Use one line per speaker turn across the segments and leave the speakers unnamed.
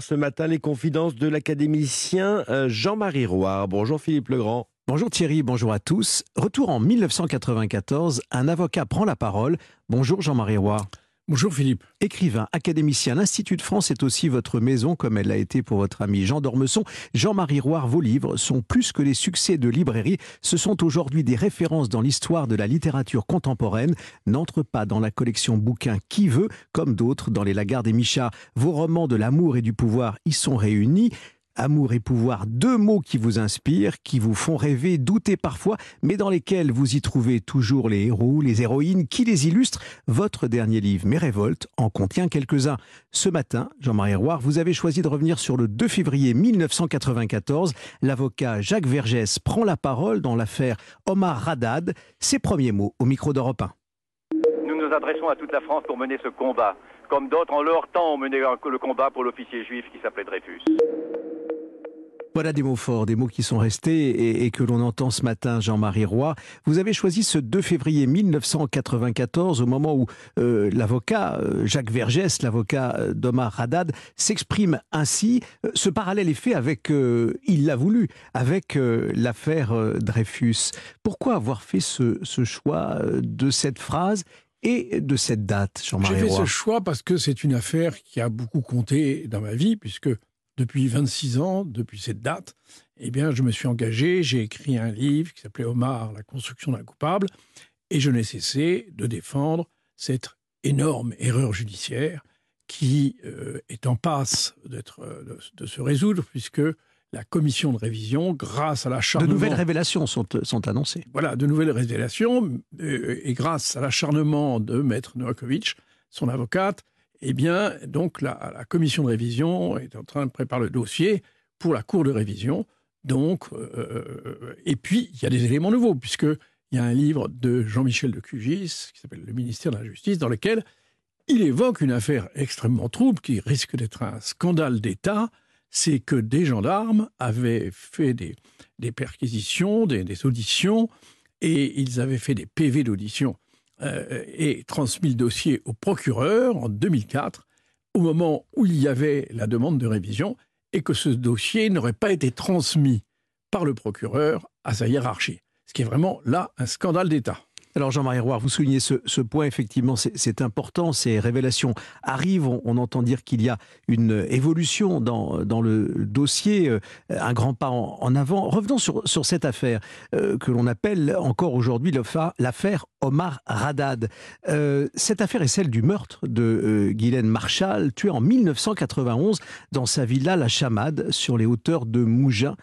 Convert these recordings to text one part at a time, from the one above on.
Ce matin, les confidences de l'académicien euh, Jean-Marie Roy. Bonjour Philippe Legrand.
Bonjour Thierry, bonjour à tous. Retour en 1994, un avocat prend la parole. Bonjour Jean-Marie Roy.
Bonjour Philippe.
Écrivain, académicien, l'Institut de France est aussi votre maison, comme elle l'a été pour votre ami Jean d'Ormesson. Jean-Marie Roire, vos livres sont plus que les succès de librairie, ce sont aujourd'hui des références dans l'histoire de la littérature contemporaine, n'entrent pas dans la collection bouquins qui veut, comme d'autres dans les Lagarde et Michard. Vos romans de l'amour et du pouvoir y sont réunis. Amour et pouvoir, deux mots qui vous inspirent, qui vous font rêver, douter parfois, mais dans lesquels vous y trouvez toujours les héros, les héroïnes qui les illustrent. Votre dernier livre, Mes révoltes, en contient quelques-uns. Ce matin, Jean-Marie Roire, vous avez choisi de revenir sur le 2 février 1994. L'avocat Jacques Vergès prend la parole dans l'affaire Omar Radad. Ses premiers mots au micro d'Europe 1.
Nous nous adressons à toute la France pour mener ce combat, comme d'autres en leur temps ont mené le combat pour l'officier juif qui s'appelait Dreyfus.
Voilà des mots forts, des mots qui sont restés et, que l'on entend ce matin, Jean-Marie Roy. Vous avez choisi ce 2 février 1994, au moment où euh, l'avocat euh, Jacques Vergès, l'avocat euh, d'Omar Haddad, s'exprime ainsi. Ce parallèle est fait avec, il l'a voulu, avec l'affaire Dreyfus. Pourquoi avoir fait ce, ce choix de cette phrase et de cette date, Jean-Marie
J'ai fait ce choix parce que c'est une affaire qui a beaucoup compté dans ma vie, puisque depuis 26 ans, depuis cette date, eh bien, je me suis engagé, j'ai écrit un livre qui s'appelait Omar, la construction d'un coupable, et je n'ai cessé de défendre cette énorme erreur judiciaire qui euh, est en passe d'être, euh, de, se résoudre, puisque la commission de révision, grâce à l'acharnement...
De nouvelles révélations sont, sont annoncées.
Voilà, de nouvelles révélations, euh, et grâce à l'acharnement de Maître Novakovic, son avocate, eh bien, donc, la, commission de révision est en train de préparer le dossier pour la cour de révision. Donc, euh, euh, et puis, il y a des éléments nouveaux, puisqu'il y a un livre de Jean-Michel de Cugis, qui s'appelle Le ministère de la Justice, dans lequel il évoque une affaire extrêmement trouble qui risque d'être un scandale d'État. C'est que des gendarmes avaient fait des, perquisitions, des auditions, et ils avaient fait des PV d'audition euh, et transmis le dossier au procureur en 2004, au moment où il y avait la demande de révision, et que ce dossier n'aurait pas été transmis par le procureur à sa hiérarchie. Ce qui est vraiment là un scandale d'État.
Alors Jean-Marie Roy, vous soulignez ce, point, effectivement, c'est important, ces révélations arrivent, on, entend dire qu'il y a une évolution dans, dans le dossier, euh, un grand pas en, avant. Revenons sur, sur cette affaire euh, que l'on appelle encore aujourd'hui l'affaire Omar Radad. Euh, cette affaire est celle du meurtre de Guylaine Marshall, tuée en 1991 dans sa villa La Chamade, sur les hauteurs de Mougins.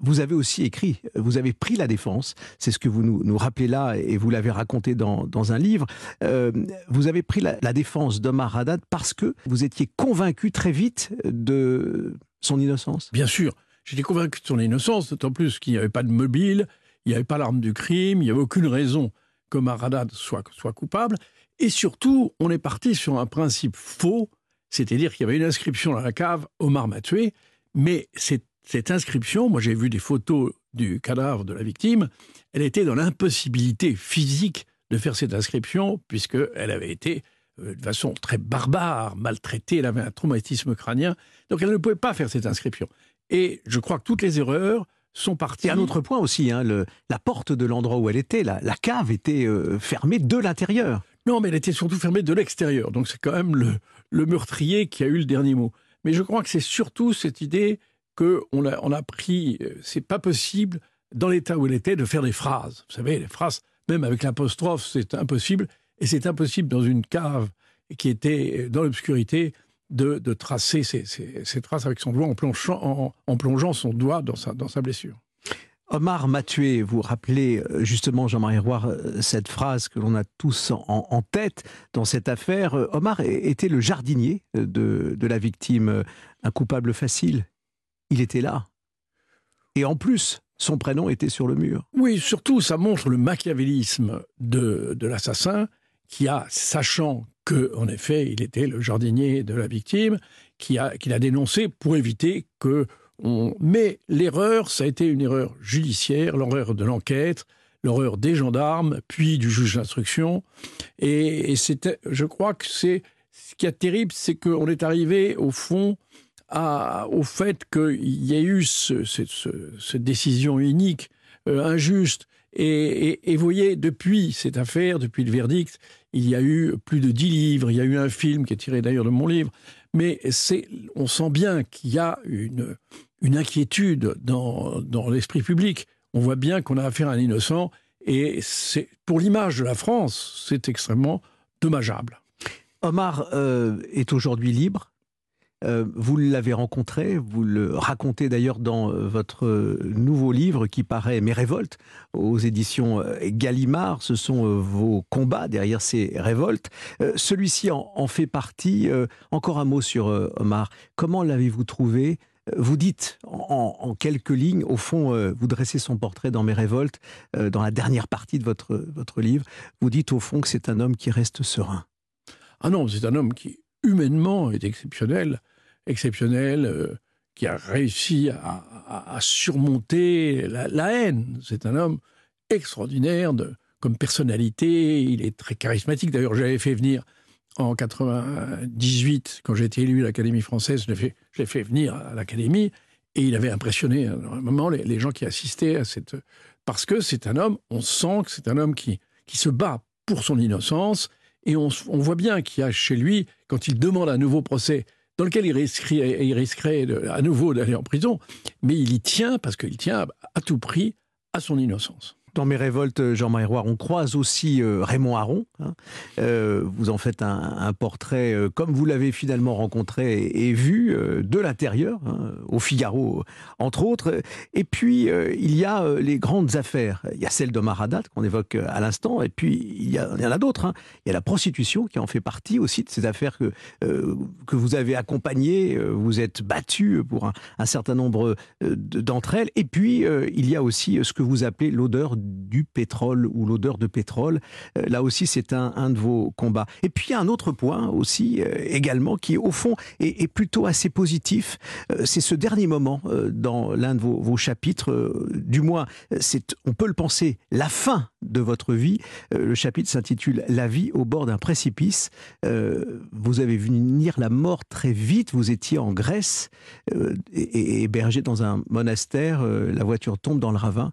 vous avez aussi écrit, vous avez pris la défense, c'est ce que vous nous, rappelez là, et vous l'avez raconté dans, dans, un livre, euh, vous avez pris la, défense d'Omar Haddad parce que vous étiez convaincu très vite de son innocence
Bien sûr, j'étais convaincu de son innocence, d'autant plus qu'il n'y avait pas de mobile, il n'y avait pas l'arme du crime, il n'y avait aucune raison qu'Omar Haddad soit, coupable. Et surtout, on est parti sur un principe faux, c'est-à-dire qu'il y avait une inscription dans la cave, Omar m'a tué, mais cette, cette inscription, moi j'ai vu des photos du cadavre de la victime, elle était dans l'impossibilité physique de faire cette inscription, puisqu'elle avait été euh, de façon très barbare, maltraitée, elle avait un traumatisme crânien, donc elle ne pouvait pas faire cette inscription. Et je crois que toutes les erreurs sont parties.
Et un autre point aussi, hein, la porte de l'endroit où elle était, la, cave était euh, fermée de l'intérieur.
Non, mais elle était surtout fermée de l'extérieur, donc c'est quand même le, le meurtrier qui a eu le dernier mot. Mais je crois que c'est surtout cette idée qu'on a, on a pris, euh, c'est pas possible, dans l'état où elle était, de faire des phrases. Vous savez, les phrases, même avec l'apostrophe, c'est impossible. Et c'est impossible dans une cave qui était dans l'obscurité de, tracer ces, traces avec son doigt en plongeant, en, plongeant son doigt dans sa, dans sa blessure.
Omar m'a tué, vous rappelez euh, justement, Jean-Marie Roy, euh, cette phrase que l'on a tous en, tête dans cette affaire. Omar était le jardinier de, de la victime, un coupable facile il était là. Et en plus, son prénom était sur le mur.
Oui, surtout, ça montre le machiavélisme de, l'assassin qui a, sachant que, en effet, il était le jardinier de la victime, qui a, dénoncé pour éviter que on... Mais l'erreur, ça a été une erreur judiciaire, l'erreur de l'enquête, l'erreur des gendarmes, puis du juge d'instruction. Et, et c'était, je crois que c'est ce qui est terrible, c'est qu'on est arrivé au fond au fait qu'il y a eu cette décision unique, euh, injuste. Et, vous voyez, depuis cette affaire, depuis le verdict, il y a eu plus de dix livres, il y a eu un film qui est tiré d'ailleurs de mon livre, mais on sent bien qu'il y a une, inquiétude dans, dans l'esprit public. On voit bien qu'on a affaire à un innocent, et pour l'image de la France, c'est extrêmement dommageable.
Omar euh, est aujourd'hui libre. Euh, vous l'avez rencontré, vous le racontez d'ailleurs dans euh, votre nouveau livre qui paraît Mes révoltes aux éditions Gallimard. Ce sont vos combats derrière ces révoltes. Celui-ci en, fait partie. encore un mot sur Omar. Comment l'avez-vous trouvé? Vous dites en, quelques lignes, au fond, vous dressez son portrait dans Mes révoltes, dans la dernière partie de votre livre, vous dites au fond que c'est un homme qui reste serein.
Ah non, c'est un homme qui, humainement, est exceptionnel, exceptionnel, euh, qui a réussi à, surmonter la, haine. C'est un homme extraordinaire de, comme personnalité, il est très charismatique. D'ailleurs, j'avais fait venir en 98, quand j'ai été élu à l'Académie française, je l'ai fait, venir à l'Académie, et il avait impressionné énormément les, les gens qui assistaient à cette... Parce que c'est un homme, on sent que c'est un homme qui, qui se bat pour son innocence, et on, voit bien qu'il y a chez lui, quand il demande un nouveau procès, dans lequel il risquerait, il risquerait à nouveau d'aller en prison, mais il y tient parce qu'il tient à tout prix à son innocence.
Dans mes révoltes, Jean-Marie Roy, on croise aussi euh, Raymond Aron. Hein. Euh, vous en faites un, portrait euh, comme vous l'avez finalement rencontré et, vu de l'intérieur, hein, au Figaro entre autres. Et puis il y a les grandes affaires. Il y a celle d'Omar Haddad qu'on évoque à l'instant, et puis il y, en a d'autres. Hein. Il y a la prostitution qui en fait partie aussi de ces affaires que que vous avez accompagnées. Vous êtes battu pour un, un certain nombre d'entre elles. Et puis il y a aussi ce que vous appelez l'odeur du pétrole ou l'odeur de pétrole. Euh, là aussi, c'est un, de vos combats. Et puis, un autre point aussi, euh, également, qui au fond est, plutôt assez positif. Euh, c'est ce dernier moment dans l'un de vos, chapitres, du moins, c'est, on peut le penser, la fin de votre vie. le chapitre s'intitule La vie au bord d'un précipice. vous avez vu venir la mort très vite. Vous étiez en Grèce et hébergé dans un monastère. la voiture tombe dans le ravin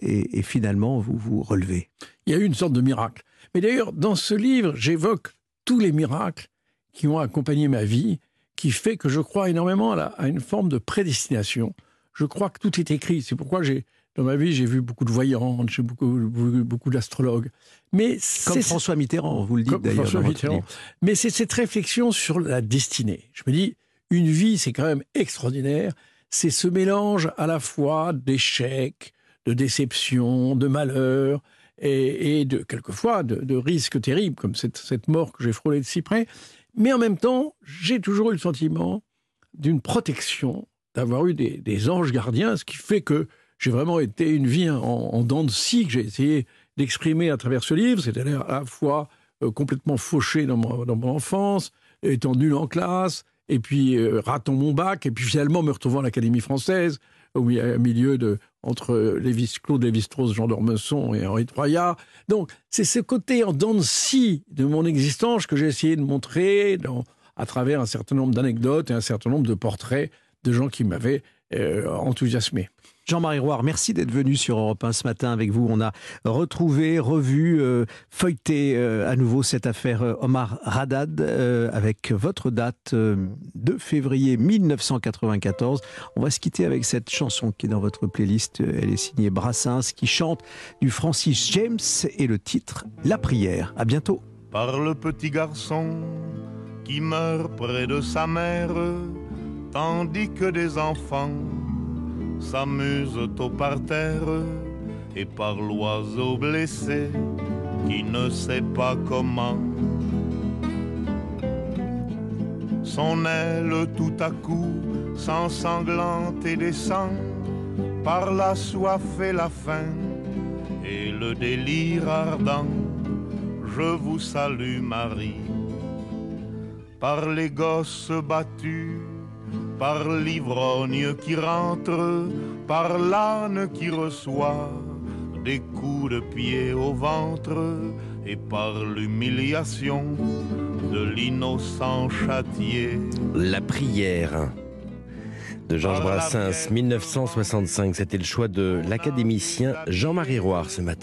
et, finalement vous vous relevez.
Il y a eu une sorte de miracle. Mais d'ailleurs, dans ce livre, j'évoque tous les miracles qui ont accompagné ma vie, qui fait que je crois énormément à, une forme de prédestination. Je crois que tout est écrit. C'est pourquoi j'ai, dans ma vie, j'ai vu beaucoup de voyantes, j'ai beaucoup, beaucoup, beaucoup d'astrologues.
Mais comme François Mitterrand, vous le dites d'ailleurs. François Mitterrand.
Mais c'est cette réflexion sur la destinée. Je me dis, une vie, c'est quand même extraordinaire. C'est ce mélange à la fois d'échecs, de déception, de malheur et, de quelquefois de, risques terribles comme cette, mort que j'ai frôlée de si près. Mais en même temps, j'ai toujours eu le sentiment d'une protection, d'avoir eu des, anges gardiens, ce qui fait que j'ai vraiment été une vie en, en dents de scie que j'ai essayé d'exprimer à travers ce livre, c'est-à-dire à la fois euh, complètement fauché dans mon, dans mon, enfance, étant nul en classe, et puis euh, ratant mon bac, et puis finalement me retrouvant à l'Académie française, au milieu de, entre Lévis, Claude Lévi-Strauss, Jean d'Ormesson et Henri Troyat. Donc, c'est ce côté en dents de de mon existence que j'ai essayé de montrer à travers un certain nombre d'anecdotes et un certain nombre de portraits de gens qui m'avaient euh, enthousiasmé.
Jean-Marie Roire, merci d'être venu sur Europe 1 ce matin avec vous. On a retrouvé, revu, euh, feuilleté euh, à nouveau cette affaire euh, Omar Haddad avec votre date de février 1994. On va se quitter avec cette chanson qui est dans votre playlist. Elle est signée Brassens qui chante du Francis James et le titre La prière. À bientôt.
Par le petit garçon qui meurt près de sa mère, tandis que des enfants s'amuse au parterre et par l'oiseau blessé qui ne sait pas comment. Son aile tout à coup s'ensanglante et descend par la soif et la faim et le délire ardent. Je vous salue Marie, par les gosses battus par l'ivrogne qui rentre, par l'âne qui reçoit des coups de pied au ventre et par l'humiliation de l'innocent châtié.
La prière. de Georges Brassens, 1965. C'était le choix de l'académicien Jean-Marie Roire ce matin.